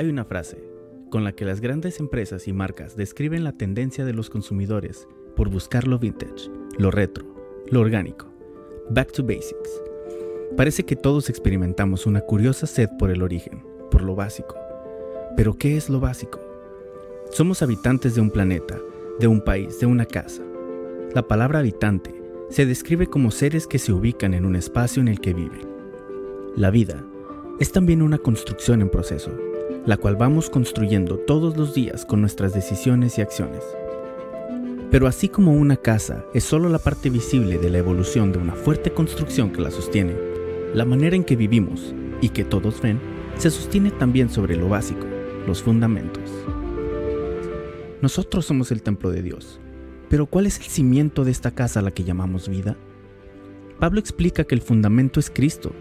Hay una frase con la que las grandes empresas y marcas describen la tendencia de los consumidores por buscar lo vintage, lo retro, lo orgánico, back to basics. Parece que todos experimentamos una curiosa sed por el origen, por lo básico. Pero ¿qué es lo básico? Somos habitantes de un planeta, de un país, de una casa. La palabra habitante se describe como seres que se ubican en un espacio en el que viven. La vida es también una construcción en proceso, la cual vamos construyendo todos los días con nuestras decisiones y acciones. Pero así como una casa es solo la parte visible de la evolución de una fuerte construcción que la sostiene, la manera en que vivimos y que todos ven se sostiene también sobre lo básico, los fundamentos. Nosotros somos el templo de Dios, pero ¿cuál es el cimiento de esta casa a la que llamamos vida? Pablo explica que el fundamento es Cristo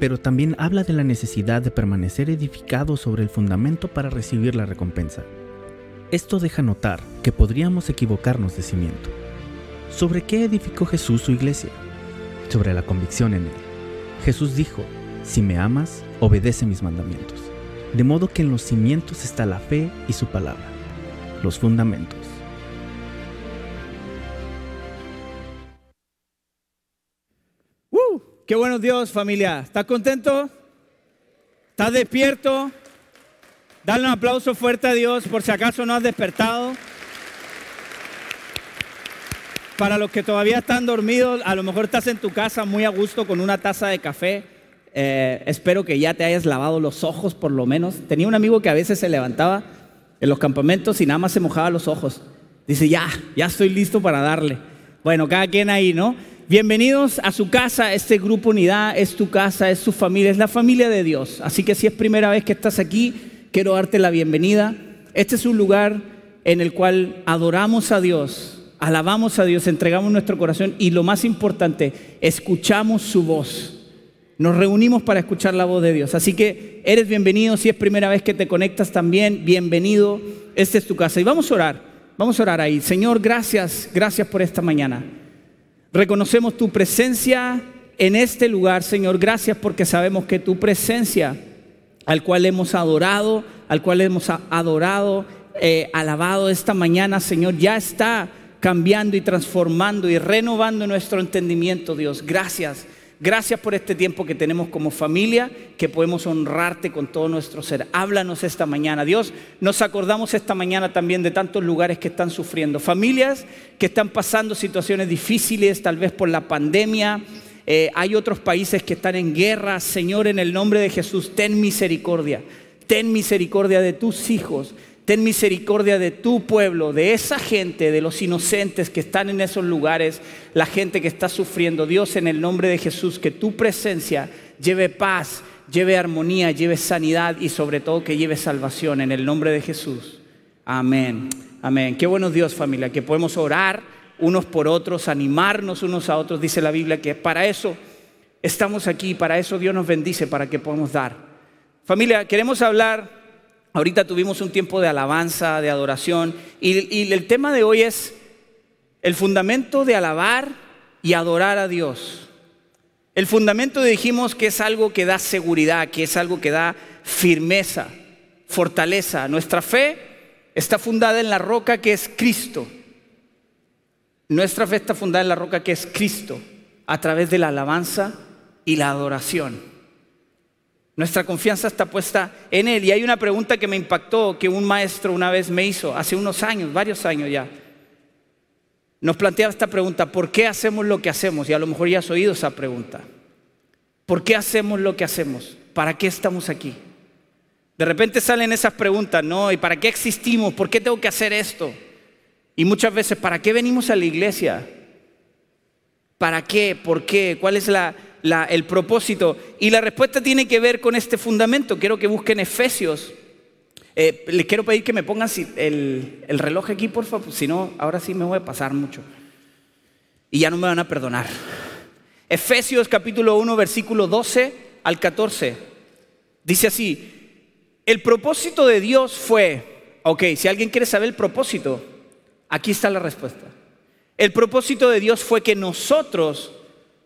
pero también habla de la necesidad de permanecer edificado sobre el fundamento para recibir la recompensa. Esto deja notar que podríamos equivocarnos de cimiento. ¿Sobre qué edificó Jesús su iglesia? Sobre la convicción en él. Jesús dijo, si me amas, obedece mis mandamientos. De modo que en los cimientos está la fe y su palabra, los fundamentos. Qué bueno Dios, familia. ¿Estás contento? ¿Estás despierto? Dale un aplauso fuerte a Dios por si acaso no has despertado. Para los que todavía están dormidos, a lo mejor estás en tu casa muy a gusto con una taza de café. Eh, espero que ya te hayas lavado los ojos por lo menos. Tenía un amigo que a veces se levantaba en los campamentos y nada más se mojaba los ojos. Dice, ya, ya estoy listo para darle. Bueno, cada quien ahí, ¿no? Bienvenidos a su casa, este grupo Unidad es tu casa, es su familia, es la familia de Dios. Así que si es primera vez que estás aquí, quiero darte la bienvenida. Este es un lugar en el cual adoramos a Dios, alabamos a Dios, entregamos nuestro corazón y lo más importante, escuchamos su voz. Nos reunimos para escuchar la voz de Dios. Así que eres bienvenido, si es primera vez que te conectas también, bienvenido. Esta es tu casa. Y vamos a orar, vamos a orar ahí. Señor, gracias, gracias por esta mañana. Reconocemos tu presencia en este lugar, Señor. Gracias porque sabemos que tu presencia, al cual hemos adorado, al cual hemos adorado, eh, alabado esta mañana, Señor, ya está cambiando y transformando y renovando nuestro entendimiento, Dios. Gracias. Gracias por este tiempo que tenemos como familia, que podemos honrarte con todo nuestro ser. Háblanos esta mañana. Dios, nos acordamos esta mañana también de tantos lugares que están sufriendo. Familias que están pasando situaciones difíciles, tal vez por la pandemia. Eh, hay otros países que están en guerra. Señor, en el nombre de Jesús, ten misericordia. Ten misericordia de tus hijos ten misericordia de tu pueblo, de esa gente, de los inocentes que están en esos lugares, la gente que está sufriendo. Dios, en el nombre de Jesús, que tu presencia lleve paz, lleve armonía, lleve sanidad y sobre todo que lleve salvación en el nombre de Jesús. Amén. Amén. Qué bueno Dios familia, que podemos orar unos por otros, animarnos unos a otros. Dice la Biblia que para eso estamos aquí, para eso Dios nos bendice, para que podamos dar. Familia, queremos hablar Ahorita tuvimos un tiempo de alabanza, de adoración, y, el tema de hoy es el fundamento de alabar y adorar a Dios. El fundamento dijimos que es algo que da seguridad, que es algo que da firmeza, fortaleza. Nuestra fe está fundada en la roca que es Cristo. Nuestra fe está fundada en la roca que es Cristo, a través de la alabanza y la adoración. Nuestra confianza está puesta en Él. Y hay una pregunta que me impactó que un maestro una vez me hizo, hace unos años, varios años ya. Nos planteaba esta pregunta, ¿por qué hacemos lo que hacemos? Y a lo mejor ya has oído esa pregunta. ¿Por qué hacemos lo que hacemos? ¿Para qué estamos aquí? De repente salen esas preguntas, ¿no? ¿Y para qué existimos? ¿Por qué tengo que hacer esto? Y muchas veces, ¿para qué venimos a la iglesia? ¿Para qué? ¿Por qué? ¿Cuál es la, el propósito. Y la respuesta tiene que ver con este fundamento. Quiero que busquen Efesios. Eh, les quiero pedir que me pongan el, el reloj aquí, por favor, si no, ahora sí me voy a pasar mucho. Y ya no me van a perdonar. Efesios capítulo 1, versículo 12 al 14. Dice así, el propósito de Dios fue, ok, si alguien quiere saber el propósito, aquí está la respuesta. El propósito de Dios fue que nosotros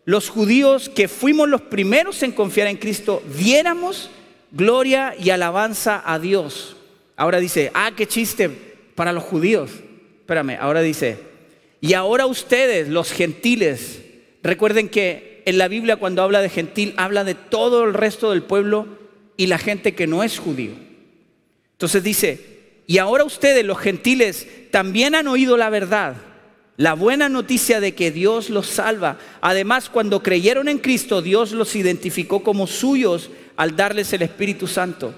los judíos que fuimos los primeros en confiar en Cristo, diéramos gloria y alabanza a Dios. Ahora dice, ah, qué chiste para los judíos. Espérame, ahora dice, y ahora ustedes, los gentiles, recuerden que en la Biblia cuando habla de gentil, habla de todo el resto del pueblo y la gente que no es judío. Entonces dice, y ahora ustedes, los gentiles, también han oído la verdad, la buena noticia de que Dios los salva. Además, cuando creyeron en Cristo, Dios los identificó como suyos al darles el Espíritu Santo,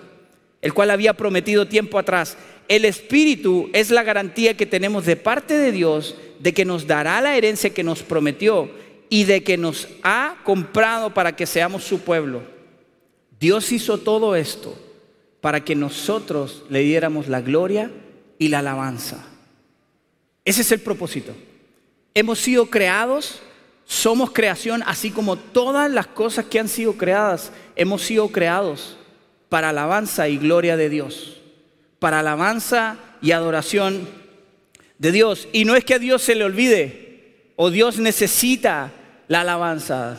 el cual había prometido tiempo atrás. El Espíritu es la garantía que tenemos de parte de Dios de que nos dará la herencia que nos prometió y de que nos ha comprado para que seamos su pueblo. Dios hizo todo esto para que nosotros le diéramos la gloria y la alabanza. Ese es el propósito. Hemos sido creados, somos creación, así como todas las cosas que han sido creadas, hemos sido creados para alabanza y gloria de Dios, para alabanza y adoración de Dios. Y no es que a Dios se le olvide o Dios necesita la alabanza.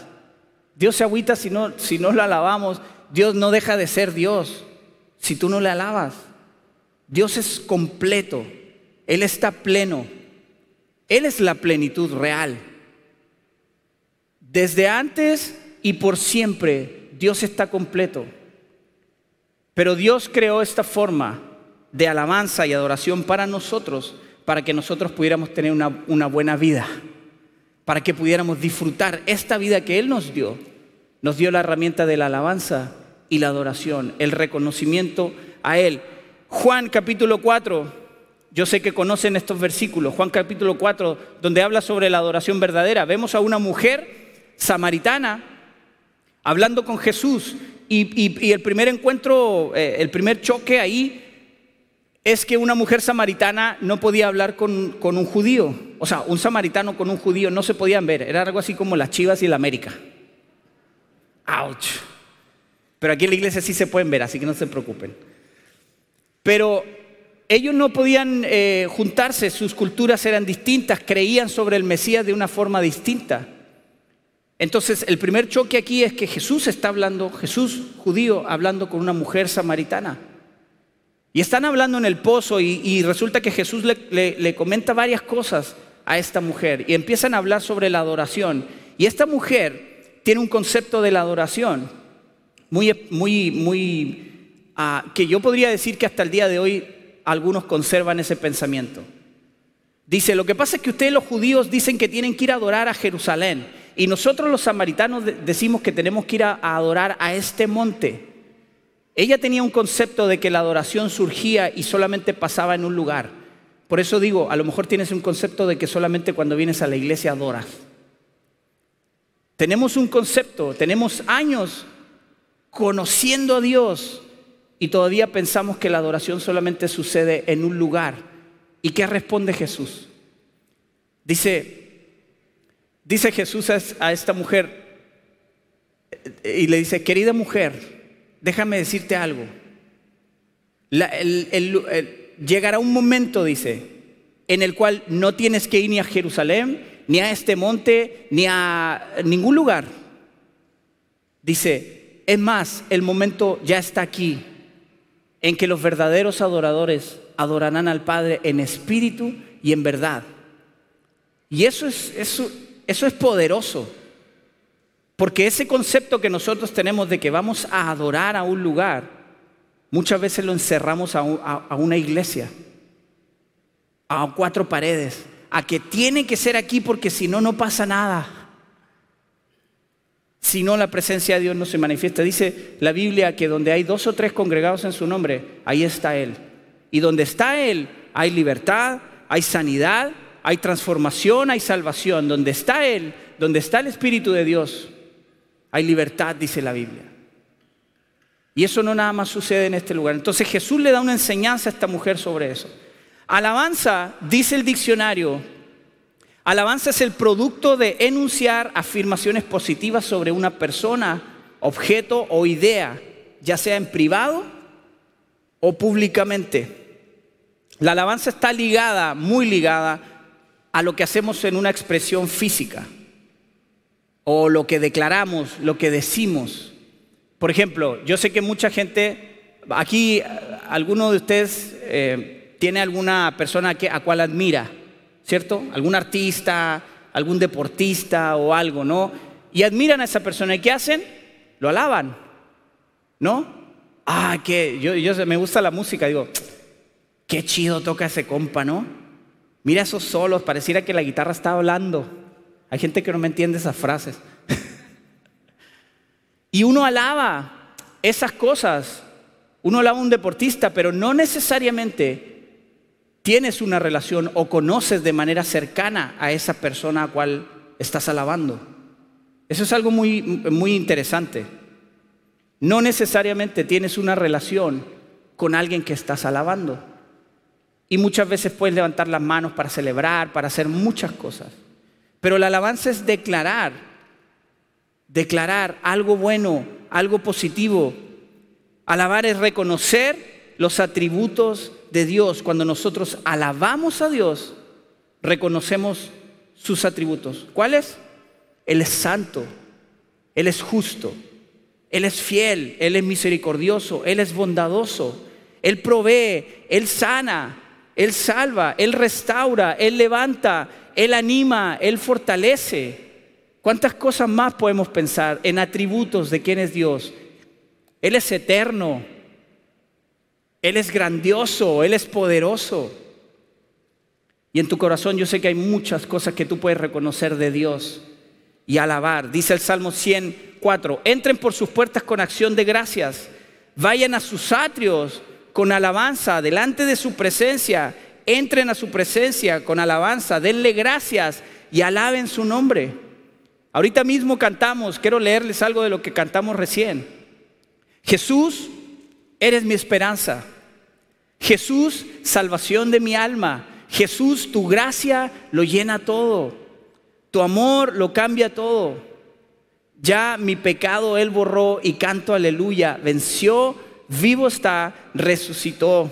Dios se agüita si no, si no lo alabamos. Dios no deja de ser Dios si tú no le alabas. Dios es completo, Él está pleno, Él es la plenitud real. Desde antes y por siempre Dios está completo. Pero Dios creó esta forma de alabanza y adoración para nosotros, para que nosotros pudiéramos tener una, buena vida, para que pudiéramos disfrutar esta vida que Él nos dio. Nos dio la herramienta de la alabanza y la adoración, el reconocimiento a Él. Juan capítulo 4, yo sé que conocen estos versículos, Juan capítulo 4, donde habla sobre la adoración verdadera. Vemos a una mujer samaritana hablando con Jesús y, el primer encuentro, eh, el primer choque ahí es que una mujer samaritana no podía hablar con, con, un judío. O sea, un samaritano con un judío no se podían ver. Era algo así como las chivas y la América. ¡Auch! Pero aquí en la iglesia sí se pueden ver, así que no se preocupen. Pero ellos no podían eh, juntarse, sus culturas eran distintas, creían sobre el Mesías de una forma distinta. Entonces, el primer choque aquí es que Jesús está hablando, Jesús judío, hablando con una mujer samaritana. Y están hablando en el pozo y, resulta que Jesús le comenta varias cosas a esta mujer y empiezan a hablar sobre la adoración. Y esta mujer tiene un concepto de la adoración muy, muy, muy, ah, que yo podría decir que hasta el día de hoy algunos conservan ese pensamiento. Dice, lo que pasa es que ustedes los judíos dicen que tienen que ir a adorar a Jerusalén y nosotros los samaritanos decimos que tenemos que ir a, adorar a este monte. Ella tenía un concepto de que la adoración surgía y solamente pasaba en un lugar. Por eso digo, a lo mejor tienes un concepto de que solamente cuando vienes a la iglesia adoras. Tenemos un concepto, tenemos años conociendo a Dios y todavía pensamos que la adoración solamente sucede en un lugar. ¿Y qué responde Jesús? Dice, dice Jesús a esta mujer y le dice, querida mujer, déjame decirte algo. llegará un momento, dice, en el cual no tienes que ir ni a Jerusalén, ni a este monte, ni a ningún lugar. Dice, es más, el momento ya está aquí en que los verdaderos adoradores adorarán al Padre en espíritu y en verdad. Y eso es, eso, eso es poderoso. Porque ese concepto que nosotros tenemos de que vamos a adorar a un lugar, muchas veces lo encerramos a, a una iglesia, a cuatro paredes, a que tiene que ser aquí porque si no, no pasa nada si no la presencia de Dios no se manifiesta. Dice la Biblia que donde hay dos o tres congregados en su nombre, ahí está Él. Y donde está Él, hay libertad, hay sanidad, hay transformación, hay salvación. Donde está Él, donde está el Espíritu de Dios, hay libertad, dice la Biblia. Y eso no nada más sucede en este lugar. Entonces Jesús le da una enseñanza a esta mujer sobre eso. Alabanza, dice el diccionario, Alabanza es el producto de enunciar afirmaciones positivas sobre una persona, objeto o idea, ya sea en privado o públicamente. La alabanza está ligada, muy ligada, a lo que hacemos en una expresión física o lo que declaramos, lo que decimos. Por ejemplo, yo sé que mucha gente, aquí alguno de ustedes eh, tiene alguna persona que, a cual admira, ¿cierto? Algún artista, algún deportista o algo, ¿no? Y admiran a esa persona. ¿Y qué hacen? Lo alaban, ¿no? Ah, que yo, yo me gusta la música, digo, qué chido toca ese compa, ¿no? Mira esos solos, pareciera que la guitarra está hablando. Hay gente que no me entiende esas frases. y uno alaba esas cosas. Uno alaba a un deportista, pero no necesariamente tienes una relación o conoces de manera cercana a esa persona a cual estás alabando. Eso es algo muy, muy interesante. No necesariamente tienes una relación con alguien que estás alabando. Y muchas veces puedes levantar las manos para celebrar, para hacer muchas cosas. Pero la alabanza es declarar, declarar algo bueno, algo positivo. Alabar es reconocer los atributos de Dios, cuando nosotros alabamos a Dios, reconocemos sus atributos. ¿Cuáles? Él es santo, Él es justo, Él es fiel, Él es misericordioso, Él es bondadoso, Él provee, Él sana, Él salva, Él restaura, Él levanta, Él anima, Él fortalece. ¿Cuántas cosas más podemos pensar en atributos de quién es Dios? Él es eterno, él es grandioso, Él es poderoso. Y en tu corazón yo sé que hay muchas cosas que tú puedes reconocer de Dios y alabar. Dice el Salmo 104, entren por sus puertas con acción de gracias, vayan a sus atrios con alabanza, delante de su presencia, entren a su presencia con alabanza, denle gracias y alaben su nombre. Ahorita mismo cantamos, quiero leerles algo de lo que cantamos recién. Jesús, eres mi esperanza. Jesús, salvación de mi alma. Jesús, tu gracia lo llena todo. Tu amor lo cambia todo. Ya mi pecado Él borró y canto aleluya. Venció, vivo está, resucitó.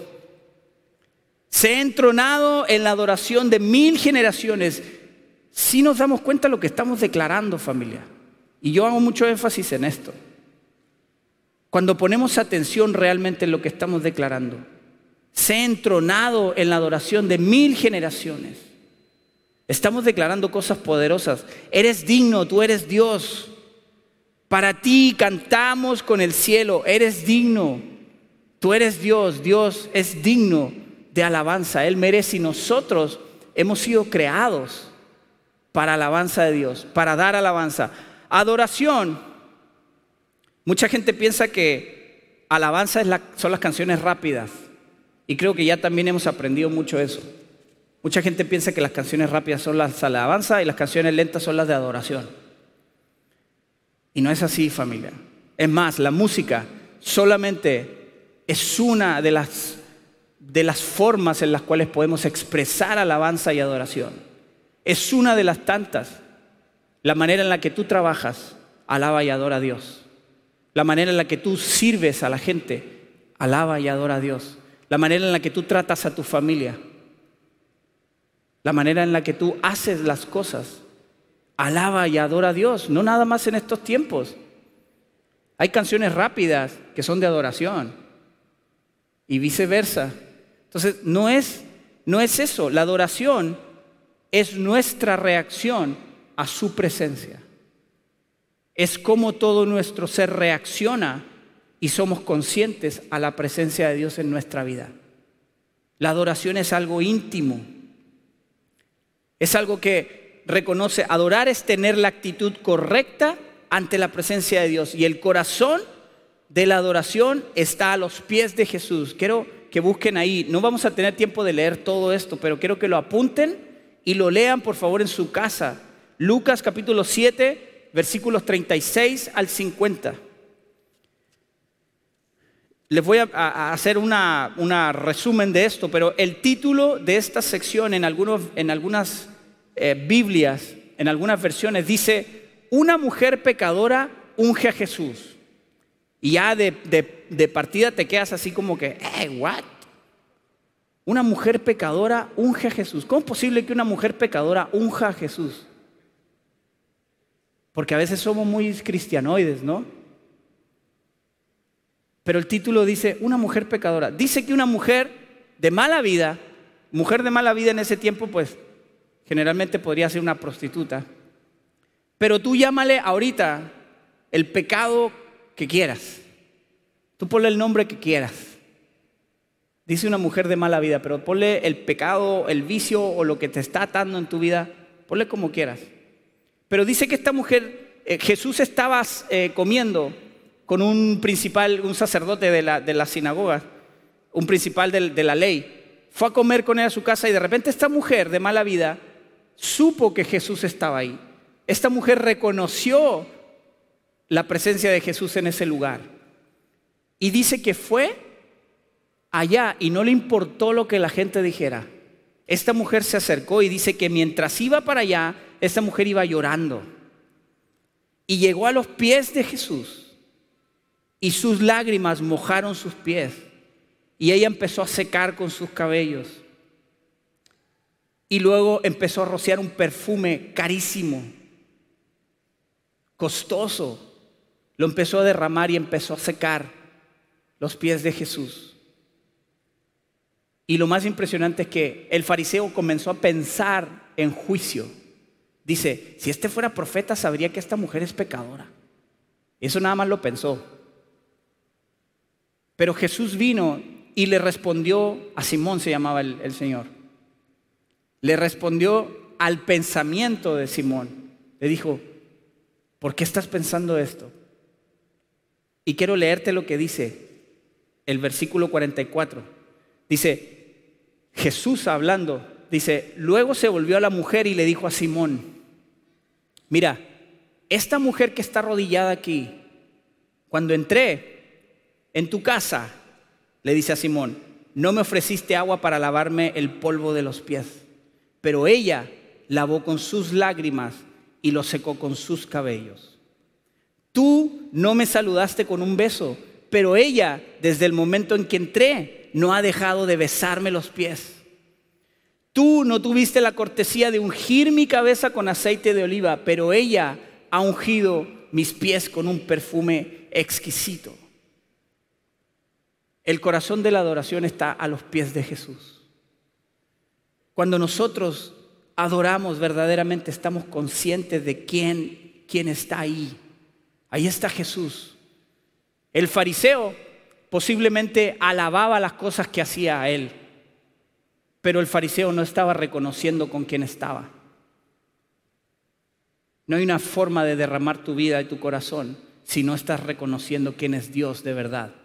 Se ha entronado en la adoración de mil generaciones. Si nos damos cuenta de lo que estamos declarando, familia. Y yo hago mucho énfasis en esto. Cuando ponemos atención realmente en lo que estamos declarando se ha entronado en la adoración de mil generaciones. Estamos declarando cosas poderosas. Eres digno, tú eres Dios. Para ti cantamos con el cielo, eres digno. Tú eres Dios, Dios es digno de alabanza. Él merece y nosotros hemos sido creados para alabanza de Dios, para dar alabanza. Adoración. Mucha gente piensa que alabanza son las canciones rápidas. Y creo que ya también hemos aprendido mucho eso. Mucha gente piensa que las canciones rápidas son las de alabanza y las canciones lentas son las de adoración. Y no es así, familia. Es más, la música solamente es una de las, de las formas en las cuales podemos expresar alabanza y adoración. Es una de las tantas. La manera en la que tú trabajas, alaba y adora a Dios. La manera en la que tú sirves a la gente, alaba y adora a Dios la manera en la que tú tratas a tu familia, la manera en la que tú haces las cosas. Alaba y adora a Dios, no nada más en estos tiempos. Hay canciones rápidas que son de adoración y viceversa. Entonces, no es, no es eso, la adoración es nuestra reacción a su presencia. Es como todo nuestro ser reacciona y somos conscientes a la presencia de Dios en nuestra vida. La adoración es algo íntimo. Es algo que reconoce, adorar es tener la actitud correcta ante la presencia de Dios. Y el corazón de la adoración está a los pies de Jesús. Quiero que busquen ahí. No vamos a tener tiempo de leer todo esto, pero quiero que lo apunten y lo lean por favor en su casa. Lucas capítulo 7, versículos 36 al 50. Les voy a, hacer un resumen de esto, pero el título de esta sección en, algunos, en algunas eh, Biblias, en algunas versiones, dice, una mujer pecadora unge a Jesús. Y ya de, de partida te quedas así como que, hey, what? Una mujer pecadora unge a Jesús. ¿Cómo es posible que una mujer pecadora unja a Jesús? Porque a veces somos muy cristianoides, ¿no? Pero el título dice una mujer pecadora. Dice que una mujer de mala vida, mujer de mala vida en ese tiempo, pues generalmente podría ser una prostituta. Pero tú llámale ahorita el pecado que quieras. Tú ponle el nombre que quieras. Dice una mujer de mala vida, pero ponle el pecado, el vicio o lo que te está atando en tu vida, ponle como quieras. Pero dice que esta mujer, eh, Jesús estaba eh, comiendo con un principal, un sacerdote de la, sinagoga, un principal de, de la ley. Fue a comer con él a su casa y de repente esta mujer de mala vida supo que Jesús estaba ahí. Esta mujer reconoció la presencia de Jesús en ese lugar. Y dice que fue allá y no le importó lo que la gente dijera. Esta mujer se acercó y dice que mientras iba para allá, esta mujer iba llorando. Y llegó a los pies de Jesús y sus lágrimas mojaron sus pies. Y ella empezó a secar con sus cabellos. Y luego empezó a rociar un perfume carísimo, costoso. Lo empezó a derramar y empezó a secar los pies de Jesús. Y lo más impresionante es que el fariseo comenzó a pensar en juicio. Dice, si este fuera profeta sabría que esta mujer es pecadora. Eso nada más lo pensó. Pero Jesús vino y le respondió, a Simón se llamaba el, el Señor, le respondió al pensamiento de Simón. Le dijo, ¿por qué estás pensando esto? Y quiero leerte lo que dice el versículo 44. Dice, Jesús hablando, dice, luego se volvió a la mujer y le dijo a Simón, mira, esta mujer que está arrodillada aquí, cuando entré en tu casa, le dice a Simón, no me ofreciste agua para lavarme el polvo de los pies, pero ella lavó con sus lágrimas y lo secó con sus cabellos. Tú no me saludaste con un beso, pero ella, desde el momento en que entré, no ha dejado de besarme los pies. No tuviste la cortesía de ungir mi cabeza con aceite de oliva, pero ella ha ungido mis pies con un perfume exquisito. El corazón de la adoración está a los pies de Jesús. Cuando nosotros adoramos verdaderamente, estamos conscientes de quién, quién está ahí. Ahí está Jesús. El fariseo posiblemente alababa las cosas que hacía a él, pero el fariseo no estaba reconociendo con quién estaba. No hay una forma de derramar tu vida y tu corazón si no estás reconociendo quién es Dios de verdad.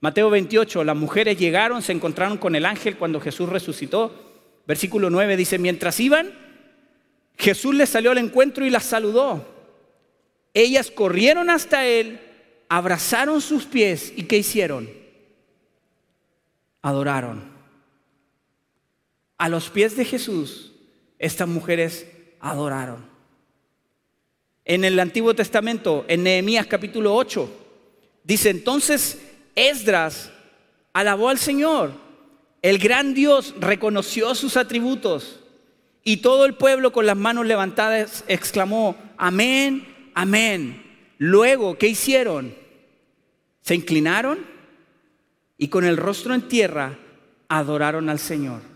Mateo 28, las mujeres llegaron, se encontraron con el ángel cuando Jesús resucitó. Versículo 9 dice, mientras iban, Jesús les salió al encuentro y las saludó. Ellas corrieron hasta él, abrazaron sus pies y ¿qué hicieron? Adoraron. A los pies de Jesús, estas mujeres adoraron. En el Antiguo Testamento, en Nehemías capítulo 8, dice entonces Esdras alabó al Señor. El gran Dios reconoció sus atributos y todo el pueblo con las manos levantadas exclamó, amén, amén. Luego, ¿qué hicieron? Se inclinaron y con el rostro en tierra adoraron al Señor.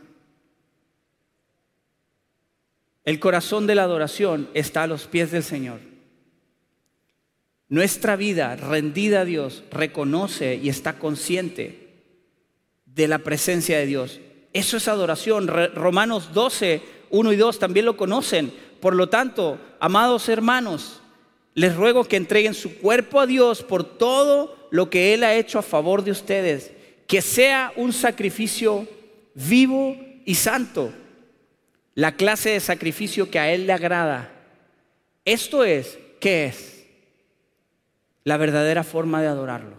El corazón de la adoración está a los pies del Señor. Nuestra vida rendida a Dios reconoce y está consciente de la presencia de Dios. Eso es adoración. Romanos 12, 1 y 2 también lo conocen. Por lo tanto, amados hermanos, les ruego que entreguen su cuerpo a Dios por todo lo que Él ha hecho a favor de ustedes, que sea un sacrificio vivo y santo, la clase de sacrificio que a Él le agrada. Esto es, ¿qué es? La verdadera forma de adorarlo.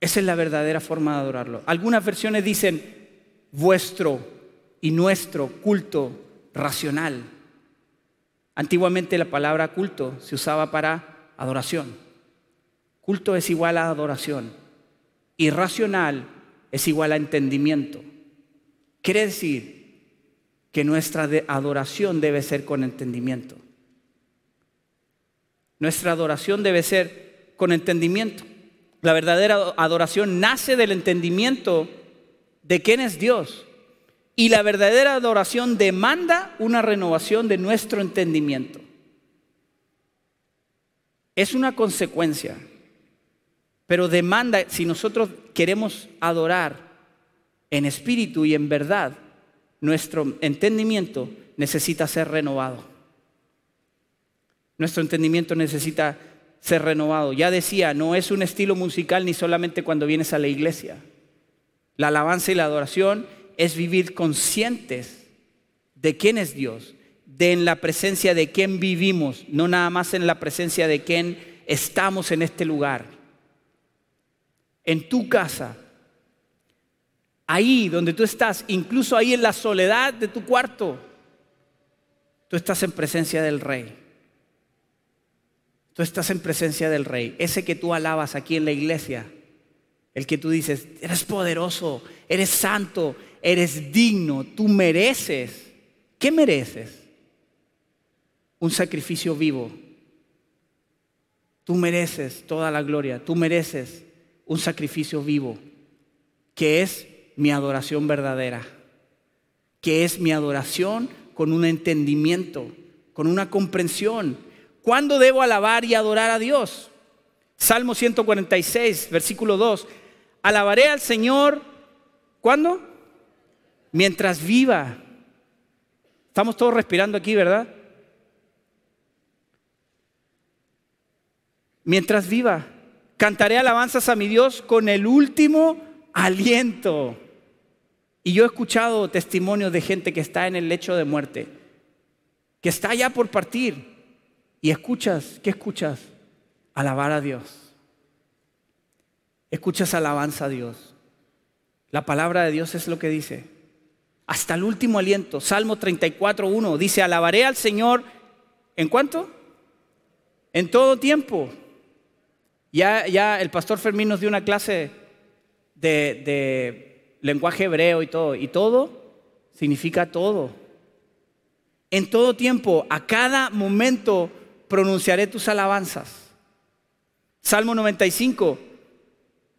Esa es la verdadera forma de adorarlo. Algunas versiones dicen vuestro y nuestro culto racional. Antiguamente la palabra culto se usaba para adoración. Culto es igual a adoración. Irracional es igual a entendimiento. Quiere decir que nuestra adoración debe ser con entendimiento. Nuestra adoración debe ser con entendimiento. La verdadera adoración nace del entendimiento de quién es Dios. Y la verdadera adoración demanda una renovación de nuestro entendimiento. Es una consecuencia, pero demanda, si nosotros queremos adorar en espíritu y en verdad, nuestro entendimiento necesita ser renovado. Nuestro entendimiento necesita ser renovado. Ya decía, no es un estilo musical ni solamente cuando vienes a la iglesia. La alabanza y la adoración es vivir conscientes de quién es Dios, de en la presencia de quién vivimos, no nada más en la presencia de quién estamos en este lugar. En tu casa, ahí donde tú estás, incluso ahí en la soledad de tu cuarto, tú estás en presencia del Rey. Tú estás en presencia del Rey, ese que tú alabas aquí en la iglesia, el que tú dices, eres poderoso, eres santo, eres digno, tú mereces. ¿Qué mereces? Un sacrificio vivo. Tú mereces toda la gloria, tú mereces un sacrificio vivo, que es mi adoración verdadera, que es mi adoración con un entendimiento, con una comprensión. ¿Cuándo debo alabar y adorar a Dios? Salmo 146, versículo 2. Alabaré al Señor, ¿cuándo? Mientras viva. Estamos todos respirando aquí, ¿verdad? Mientras viva. Cantaré alabanzas a mi Dios con el último aliento. Y yo he escuchado testimonios de gente que está en el lecho de muerte, que está ya por partir. Y escuchas, ¿qué escuchas? Alabar a Dios. Escuchas alabanza a Dios. La palabra de Dios es lo que dice. Hasta el último aliento. Salmo 34.1 dice, alabaré al Señor. ¿En cuánto? En todo tiempo. Ya, ya el pastor Fermín nos dio una clase de, de lenguaje hebreo y todo. Y todo significa todo. En todo tiempo, a cada momento pronunciaré tus alabanzas. Salmo 95,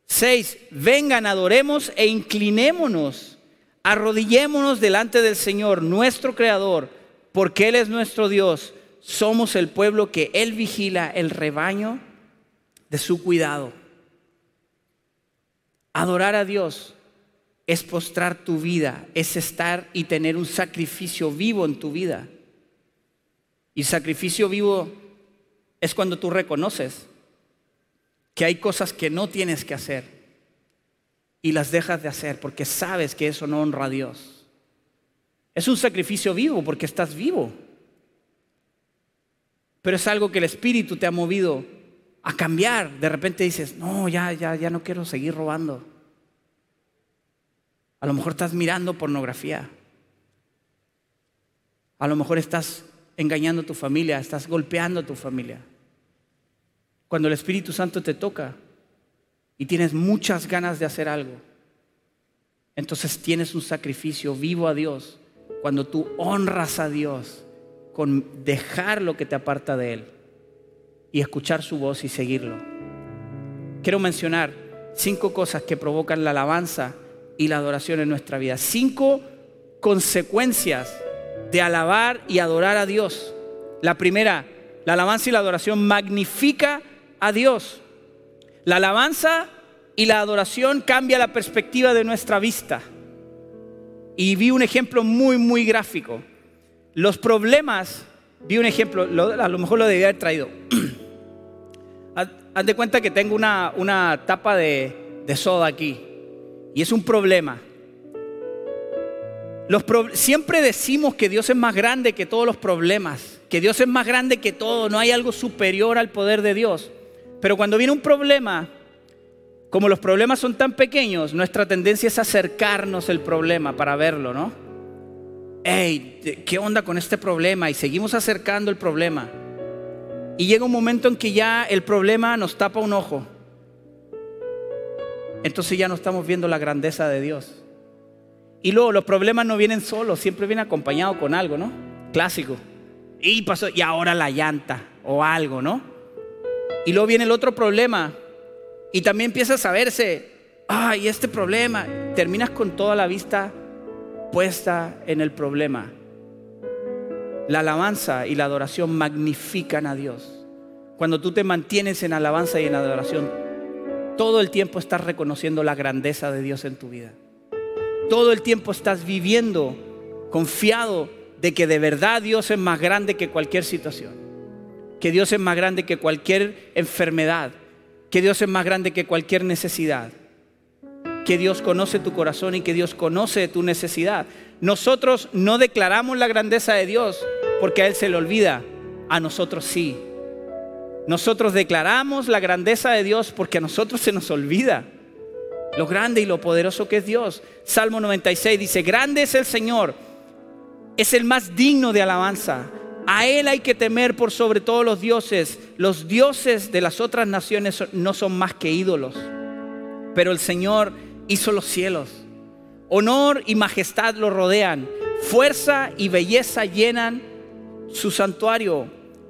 6. Vengan, adoremos e inclinémonos. Arrodillémonos delante del Señor, nuestro Creador, porque Él es nuestro Dios. Somos el pueblo que Él vigila, el rebaño de su cuidado. Adorar a Dios es postrar tu vida, es estar y tener un sacrificio vivo en tu vida. Y sacrificio vivo es cuando tú reconoces que hay cosas que no tienes que hacer y las dejas de hacer porque sabes que eso no honra a Dios. Es un sacrificio vivo porque estás vivo. Pero es algo que el Espíritu te ha movido a cambiar. De repente dices, no, ya, ya, ya no quiero seguir robando. A lo mejor estás mirando pornografía. A lo mejor estás engañando a tu familia, estás golpeando a tu familia. Cuando el Espíritu Santo te toca y tienes muchas ganas de hacer algo, entonces tienes un sacrificio vivo a Dios. Cuando tú honras a Dios con dejar lo que te aparta de Él y escuchar su voz y seguirlo. Quiero mencionar cinco cosas que provocan la alabanza y la adoración en nuestra vida. Cinco consecuencias de alabar y adorar a Dios. La primera, la alabanza y la adoración magnifica a Dios. La alabanza y la adoración cambia la perspectiva de nuestra vista. Y vi un ejemplo muy, muy gráfico. Los problemas, vi un ejemplo, a lo mejor lo debía haber traído. Haz de cuenta que tengo una, una tapa de, de soda aquí y es un problema. siempre decimos que Dios es más grande que todos los problemas, que Dios es más grande que todo, no hay algo superior al poder de Dios. Pero cuando viene un problema, como los problemas son tan pequeños, nuestra tendencia es acercarnos el problema para verlo, ¿no? Hey, ¿qué onda con este problema? Y seguimos acercando el problema. Y llega un momento en que ya el problema nos tapa un ojo entonces ya no estamos viendo la grandeza de Dios. Y luego los problemas no vienen solos, siempre vienen acompañados con algo, ¿no? Clásico. Y pasó, y ahora la llanta o algo, ¿no? Y luego viene el otro problema Y también empiezas a verse, ay, este problema. Terminas con toda la vista puesta en el problema. La alabanza y la adoración magnifican a Dios. Cuando tú te mantienes en alabanza y en adoración, todo el tiempo estás reconociendo la grandeza de Dios en tu vida. Todo el tiempo estás viviendo confiado de que de verdad Dios es más grande que cualquier situación. Que Dios es más grande que cualquier enfermedad. Que Dios es más grande que cualquier necesidad. Que Dios conoce tu corazón y que Dios conoce tu necesidad. Nosotros no declaramos la grandeza de Dios porque a Él se le olvida. A nosotros sí. Nosotros declaramos la grandeza de Dios porque a nosotros se nos olvida lo grande y lo poderoso que es Dios. Salmo 96 dice, grande es el Señor, es el más digno de alabanza. A Él hay que temer por sobre todos los dioses. Los dioses de las otras naciones no son más que ídolos, pero el Señor hizo los cielos. Honor y majestad lo rodean, fuerza y belleza llenan su santuario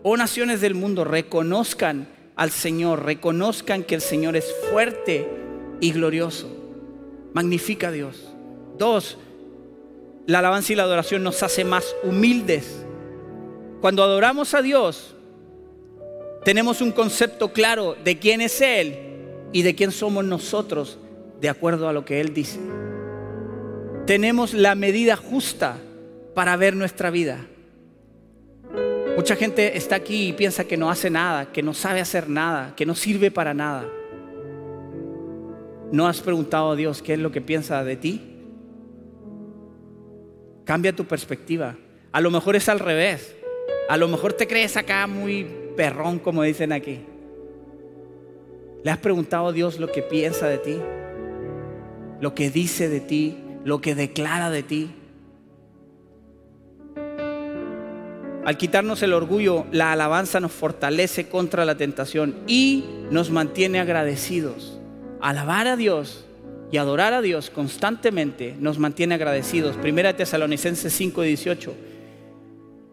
oh naciones del mundo, reconozcan al Señor, reconozcan que el Señor es fuerte y glorioso. Magnifica a Dios. Dos, la alabanza y la adoración nos hace más humildes. Cuando adoramos a Dios, tenemos un concepto claro de quién es Él y de quién somos nosotros, de acuerdo a lo que Él dice. Tenemos la medida justa para ver nuestra vida. Mucha gente está aquí y piensa que no hace nada, que no sabe hacer nada, que no sirve para nada. ¿No has preguntado a Dios qué es lo que piensa de ti? Cambia tu perspectiva. A lo mejor es al revés. A lo mejor te crees acá muy perrón, como dicen aquí. ¿Le has preguntado a Dios lo que piensa de ti? Lo que dice de ti, lo que declara de ti. Al quitarnos el orgullo, la alabanza nos fortalece contra la tentación y nos mantiene agradecidos. Alabar a Dios y adorar a Dios constantemente nos mantiene agradecidos. Primera Tesalonicenses 5, 18.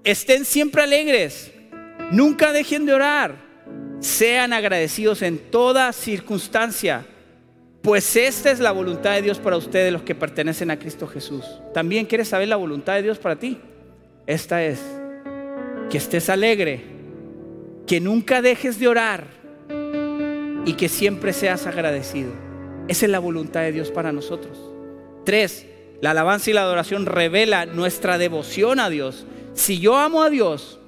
Estén siempre alegres, nunca dejen de orar, sean agradecidos en toda circunstancia, pues esta es la voluntad de Dios para ustedes los que pertenecen a Cristo Jesús. ¿También quieres saber la voluntad de Dios para ti? Esta es que estés alegre, que nunca dejes de orar y que siempre seas agradecido. Esa es la voluntad de Dios para nosotros. Tres, la alabanza y la adoración revela nuestra devoción a Dios. Si yo amo a Dios,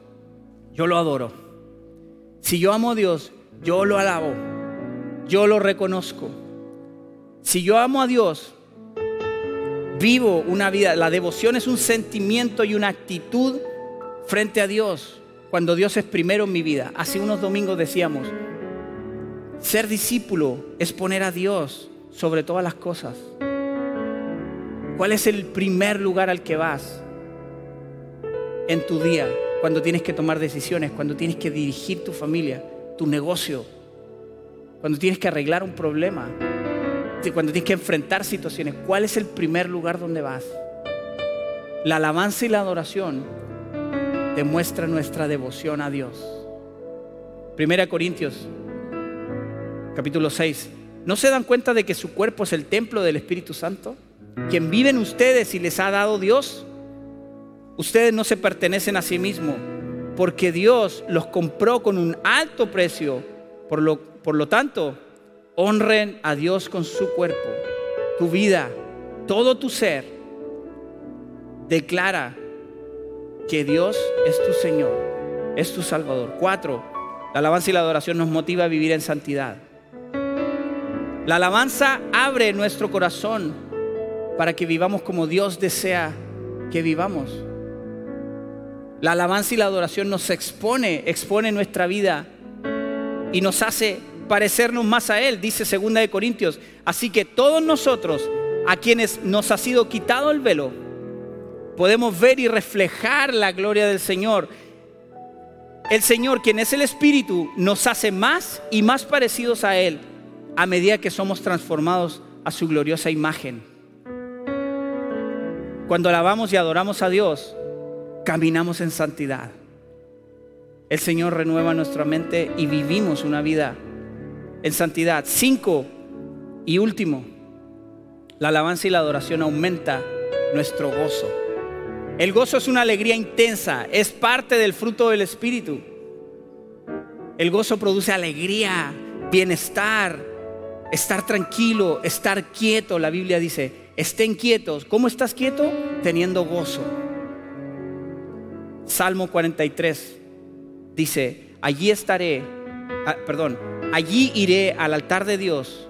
yo lo adoro. Si yo amo a Dios, yo lo alabo. Yo lo reconozco. Si yo amo a Dios, vivo una vida. La devoción es un sentimiento y una actitud frente a Dios cuando Dios es primero en mi vida. Hace unos domingos decíamos, ser discípulo es poner a Dios sobre todas las cosas. ¿Cuál es el primer lugar al que vas en tu día cuando tienes que tomar decisiones, cuando tienes que dirigir tu familia, tu negocio, cuando tienes que arreglar un problema, cuando tienes que enfrentar situaciones? ¿Cuál es el primer lugar donde vas? La alabanza y la adoración demuestra nuestra devoción a Dios. Primera Corintios, capítulo 6. ¿No se dan cuenta de que su cuerpo es el templo del Espíritu Santo? Quien vive en ustedes y les ha dado Dios. Ustedes no se pertenecen a sí mismos, porque Dios los compró con un alto precio. Por lo, por lo tanto, honren a Dios con su cuerpo, tu vida, todo tu ser. Declara que Dios es tu Señor, es tu Salvador. Cuatro, la alabanza y la adoración nos motiva a vivir en santidad. La alabanza abre nuestro corazón para que vivamos como Dios desea que vivamos. La alabanza y la adoración nos expone, expone nuestra vida y nos hace parecernos más a Él, dice segunda de Corintios. Así que todos nosotros, a quienes nos ha sido quitado el velo, podemos ver y reflejar la gloria del Señor. El Señor, quien es el Espíritu, nos hace más y más parecidos a Él a medida que somos transformados a su gloriosa imagen. Cuando alabamos y adoramos a Dios, caminamos en santidad. El Señor renueva nuestra mente y vivimos una vida en santidad. Cinco y último, la alabanza y la adoración aumenta nuestro gozo. El gozo es una alegría intensa, es parte del fruto del Espíritu. El gozo produce alegría, bienestar, estar tranquilo, estar quieto. La Biblia dice, estén quietos. ¿Cómo estás quieto? Teniendo gozo. Salmo 43 dice, allí estaré, ah, perdón, allí iré al altar de Dios,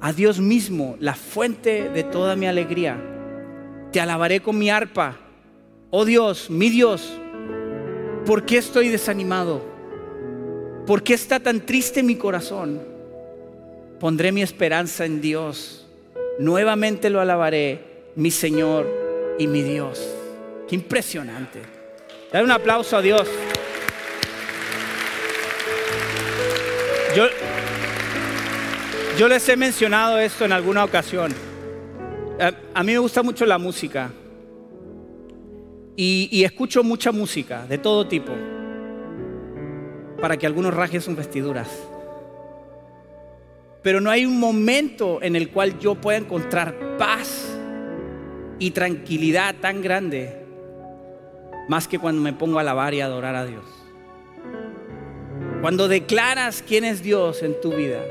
a Dios mismo, la fuente de toda mi alegría. Te alabaré con mi arpa. Oh Dios, mi Dios, ¿por qué estoy desanimado? ¿Por qué está tan triste mi corazón? Pondré mi esperanza en Dios. Nuevamente lo alabaré, mi Señor y mi Dios. Qué impresionante. Dale un aplauso a Dios. Yo, yo les he mencionado esto en alguna ocasión. A, a mí me gusta mucho la música. Y, escucho mucha música de todo tipo. Para que algunos rajen sus vestiduras. Pero no hay un momento en el cual yo pueda encontrar paz y tranquilidad tan grande. Más que cuando me pongo a alabar y adorar a Dios. Cuando declaras quién es Dios en tu vida,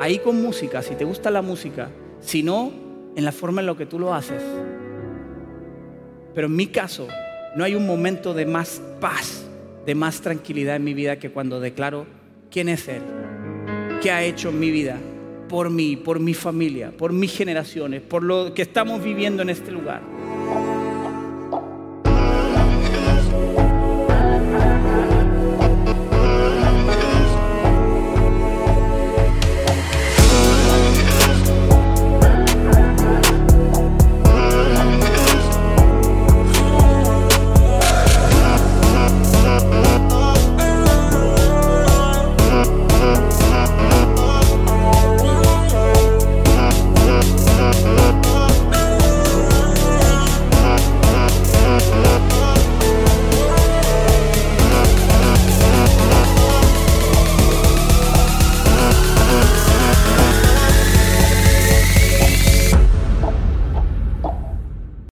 ahí con música, si te gusta la música, si no, en la forma en la que tú lo haces. Pero en mi caso, no hay un momento de más paz, de más tranquilidad en mi vida que cuando declaro quién es Él, qué ha hecho en mi vida, por mí, por mi familia, por mis generaciones, por lo que estamos viviendo en este lugar.